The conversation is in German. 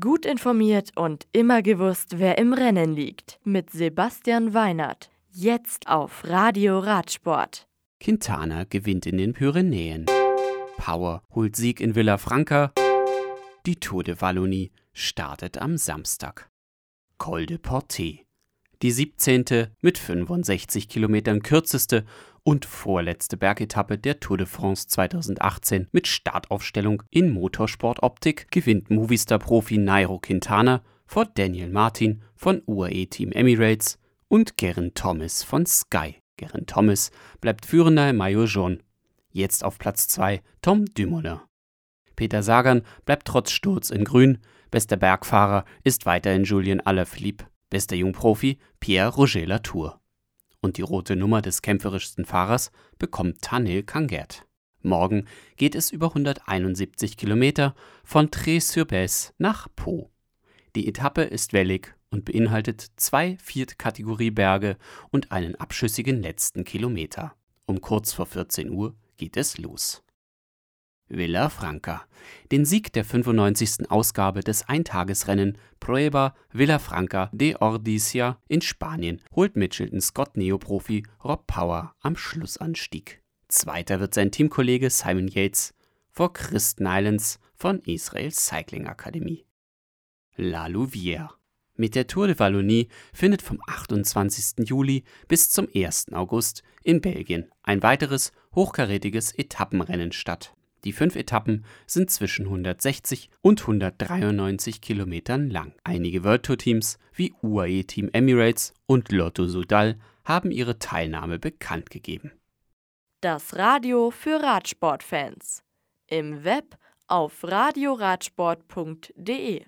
Gut informiert und immer gewusst, wer im Rennen liegt. Mit Sebastian Weinert. Jetzt auf Radio Radsport. Quintana gewinnt in den Pyrenäen. Power holt Sieg in Villafranca. Die Tour de Wallonie startet am Samstag. Col de Portet. Die 17. mit 65 Kilometern kürzeste und vorletzte Bergetappe der Tour de France 2018 mit Startaufstellung in Motorsportoptik gewinnt Movistar-Profi Nairo Quintana vor Daniel Martin von UAE Team Emirates und Geraint Thomas von Sky. Geraint Thomas bleibt führender im Maillot jaune. Jetzt auf Platz 2 Tom Dumoulin. Peter Sagan bleibt trotz Sturz in Grün. Bester Bergfahrer ist weiterhin Julien Alaphilippe. Bester Jungprofi Pierre Roger Latour und die rote Nummer des kämpferischsten Fahrers bekommt Tanil Kangert. Morgen geht es über 171 Kilometer von Trés-sur-Besse nach Po. Die Etappe ist wellig und beinhaltet zwei Viertkategorie-Berge und einen abschüssigen letzten Kilometer. Um kurz vor 14 Uhr geht es los. Villa Franca. Den Sieg der 95. Ausgabe des Eintagesrennen Prueba Franca de Ordizia in Spanien holt Mitchelton Scott Neoprofi Rob Power am Schlussanstieg. Zweiter wird sein Teamkollege Simon Yates vor Chris Nylans von Israel Cycling Akademie. La Louvière. Mit der Tour de Wallonie findet vom 28. Juli bis zum 1. August in Belgien ein weiteres hochkarätiges Etappenrennen statt. Die fünf Etappen sind zwischen 160 und 193 Kilometern lang. Einige World Tour Teams wie UAE Team Emirates und Lotto Sudal haben ihre Teilnahme bekannt gegeben. Das Radio für Radsportfans. Im Web auf radioradsport.de